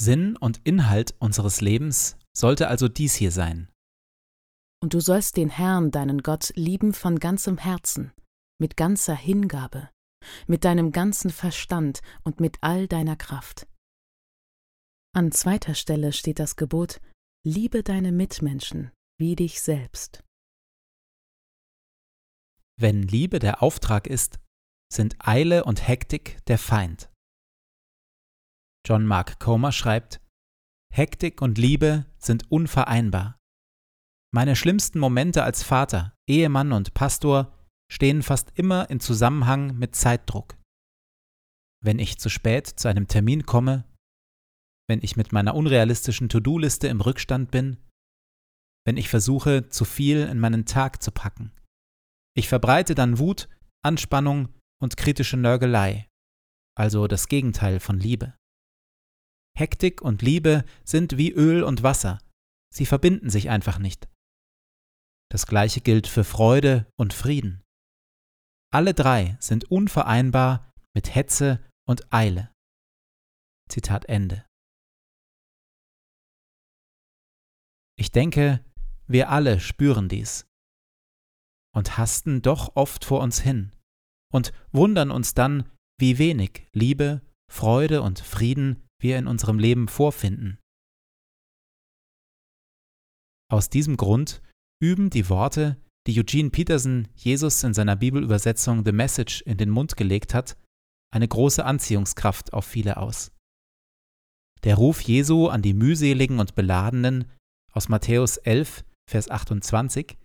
Sinn und Inhalt unseres Lebens sollte also dies hier sein. Und du sollst den Herrn, deinen Gott, lieben von ganzem Herzen, mit ganzer Hingabe, mit deinem ganzen Verstand und mit all deiner Kraft. An zweiter Stelle steht das Gebot, liebe deine Mitmenschen wie dich selbst. Wenn Liebe der Auftrag ist, sind Eile und Hektik der Feind. John Mark Comer schreibt, Hektik und Liebe sind unvereinbar. Meine schlimmsten Momente als Vater, Ehemann und Pastor stehen fast immer in Zusammenhang mit Zeitdruck. Wenn ich zu spät zu einem Termin komme, wenn ich mit meiner unrealistischen To-Do-Liste im Rückstand bin, wenn ich versuche, zu viel in meinen Tag zu packen. Ich verbreite dann Wut, Anspannung und kritische Nörgelei, also das Gegenteil von Liebe. Hektik und Liebe sind wie Öl und Wasser. Sie verbinden sich einfach nicht. Das gleiche gilt für Freude und Frieden. Alle drei sind unvereinbar mit Hetze und Eile. Zitat Ende. Ich denke, wir alle spüren dies und hasten doch oft vor uns hin und wundern uns dann, wie wenig Liebe, Freude und Frieden wir in unserem Leben vorfinden. Aus diesem Grund üben die Worte, die Eugene Peterson Jesus in seiner Bibelübersetzung The Message in den Mund gelegt hat, eine große Anziehungskraft auf viele aus. Der Ruf Jesu an die mühseligen und beladenen aus Matthäus 11, Vers 28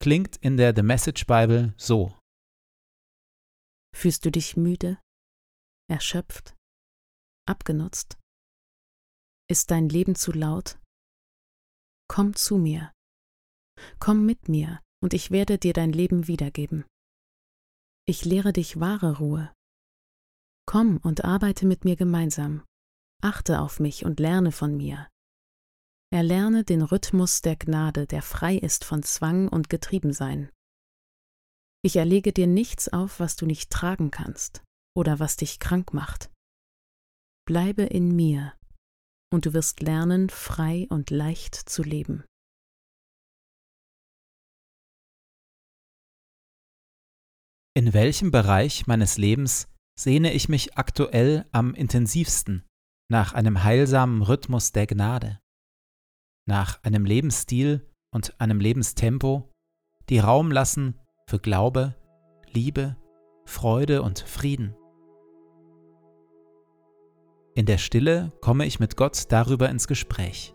klingt in der The Message Bible so. Fühlst du dich müde? erschöpft, abgenutzt? Ist dein Leben zu laut? Komm zu mir. Komm mit mir, und ich werde dir dein Leben wiedergeben. Ich lehre dich wahre Ruhe. Komm und arbeite mit mir gemeinsam. Achte auf mich und lerne von mir. Erlerne den Rhythmus der Gnade, der frei ist von Zwang und Getriebensein. Ich erlege dir nichts auf, was du nicht tragen kannst oder was dich krank macht. Bleibe in mir, und du wirst lernen, frei und leicht zu leben. In welchem Bereich meines Lebens sehne ich mich aktuell am intensivsten nach einem heilsamen Rhythmus der Gnade? nach einem Lebensstil und einem Lebenstempo, die Raum lassen für Glaube, Liebe, Freude und Frieden. In der Stille komme ich mit Gott darüber ins Gespräch.